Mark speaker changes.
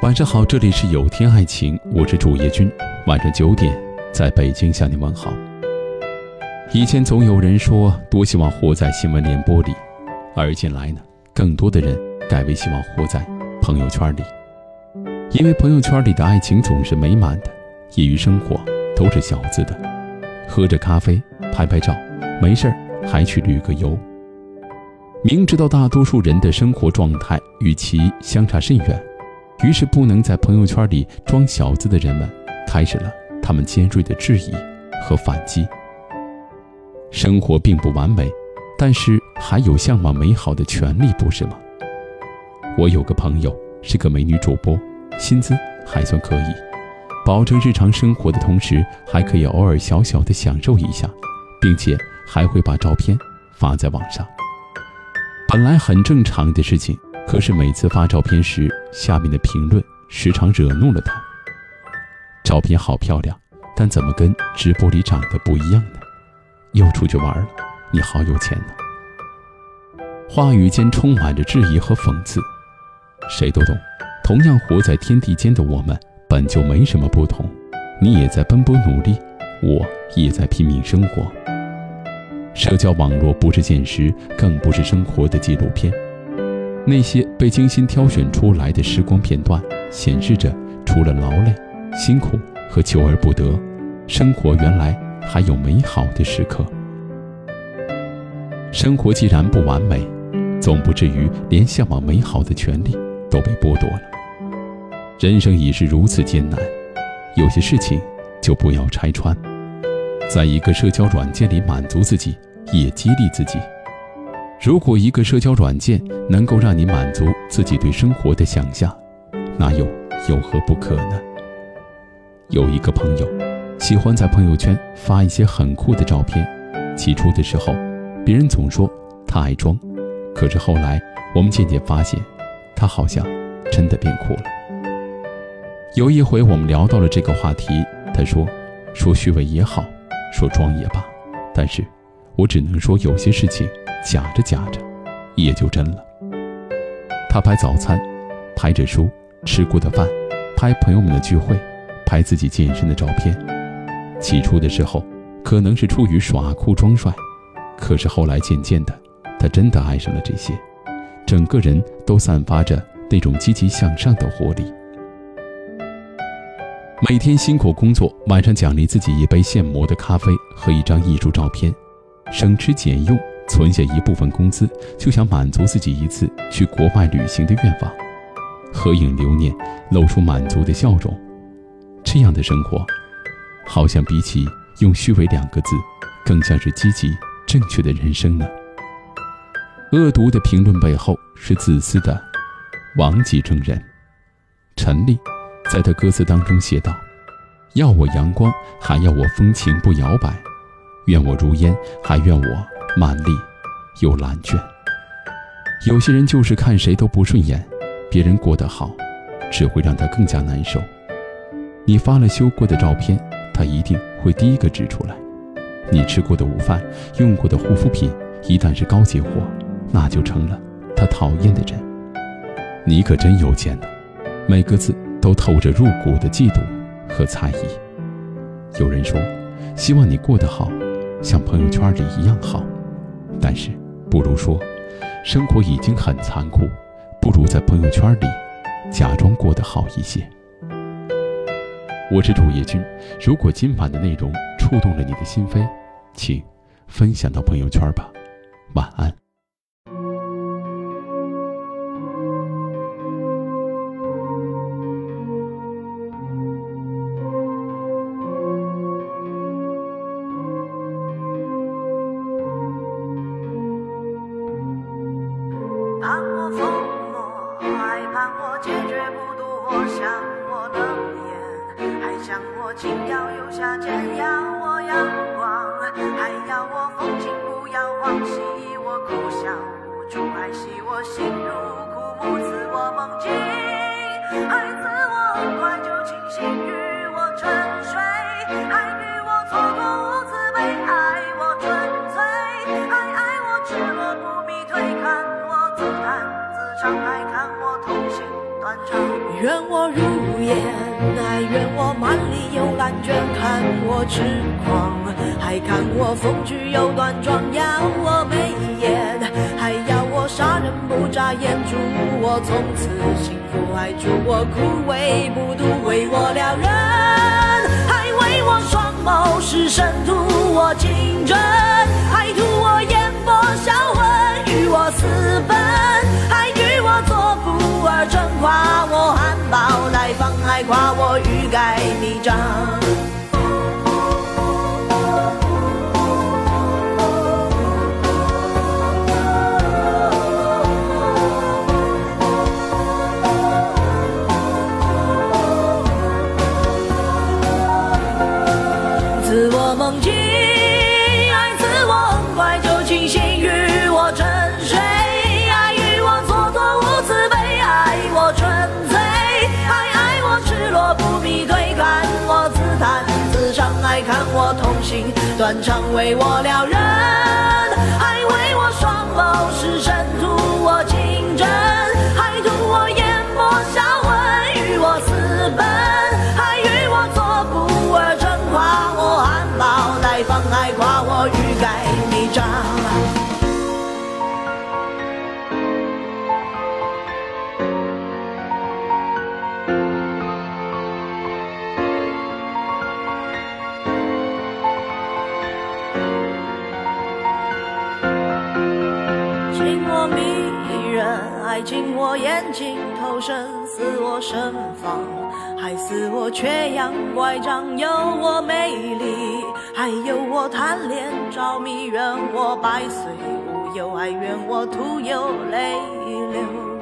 Speaker 1: 晚上好，这里是有天爱情，我是主页君。晚上九点，在北京向你问好。以前总有人说多希望活在新闻联播里，而近来呢，更多的人改为希望活在朋友圈里，因为朋友圈里的爱情总是美满的，业余生活都是小资的，喝着咖啡拍拍照，没事儿还去旅个游。明知道大多数人的生活状态与其相差甚远，于是不能在朋友圈里装小资的人们，开始了他们尖锐的质疑和反击。生活并不完美，但是还有向往美好的权利，不是吗？我有个朋友是个美女主播，薪资还算可以，保证日常生活的同时，还可以偶尔小小的享受一下，并且还会把照片发在网上。本来很正常的事情，可是每次发照片时，下面的评论时常惹怒了他。照片好漂亮，但怎么跟直播里长得不一样呢？又出去玩了，你好有钱呢。话语间充满着质疑和讽刺，谁都懂。同样活在天地间的我们，本就没什么不同。你也在奔波努力，我也在拼命生活。社交网络不是现实，更不是生活的纪录片。那些被精心挑选出来的时光片段，显示着除了劳累、辛苦和求而不得，生活原来还有美好的时刻。生活既然不完美，总不至于连向往美好的权利都被剥夺了。人生已是如此艰难，有些事情就不要拆穿。在一个社交软件里满足自己，也激励自己。如果一个社交软件能够让你满足自己对生活的想象，那又有何不可呢？有一个朋友，喜欢在朋友圈发一些很酷的照片。起初的时候，别人总说他爱装，可是后来我们渐渐发现，他好像真的变酷了。有一回我们聊到了这个话题，他说：“说虚伪也好。”说装也罢，但是，我只能说有些事情假着假着，也就真了。他拍早餐，拍着书吃过的饭，拍朋友们的聚会，拍自己健身的照片。起初的时候，可能是出于耍酷装帅，可是后来渐渐的，他真的爱上了这些，整个人都散发着那种积极向上的活力。每天辛苦工作，晚上奖励自己一杯现磨的咖啡和一张艺术照片，省吃俭用存下一部分工资，就想满足自己一次去国外旅行的愿望，合影留念，露出满足的笑容。这样的生活，好像比起用“虚伪”两个字，更像是积极正确的人生呢。恶毒的评论背后是自私的王级证人陈丽。在他歌词当中写道：“要我阳光，还要我风情不摇摆；愿我如烟，还愿我曼丽又懒倦。”有些人就是看谁都不顺眼，别人过得好，只会让他更加难受。你发了修过的照片，他一定会第一个指出来；你吃过的午饭、用过的护肤品，一旦是高级货，那就成了他讨厌的人。你可真有钱呢，每个字。都透着入骨的嫉妒和猜疑。有人说，希望你过得好，像朋友圈里一样好。但是，不如说，生活已经很残酷，不如在朋友圈里假装过得好一些。我是主页君，如果今晚的内容触动了你的心扉，请分享到朋友圈吧。晚安。
Speaker 2: 疯魔，还盼我坚决不渡，我想我能言，还想我轻佻又下贱，要我阳光，还要我风情不要忘，戏我苦笑无助，还戏我心如枯木，赐我梦境，还赐我很快就清醒，与我沉睡，愿我如烟，还愿我满里有感觉，看我痴狂，还看我风趣又端庄，要我眉眼，还要我杀人不眨眼，祝我从此幸福，还祝我枯萎不渡，为我撩人，还为我双眸是神图我情真，还图我眼 down. 断肠，为我撩人，还为我双眸失神图我情真，还图我眼波销魂，与我私奔，还与我做不二臣，夸我含苞待放，还夸我欲人，爱情我眼睛投身，似我盛放，还似我缺氧乖张，有我美丽，还有我贪恋着迷，怨我百岁无忧，还怨我徒有泪流。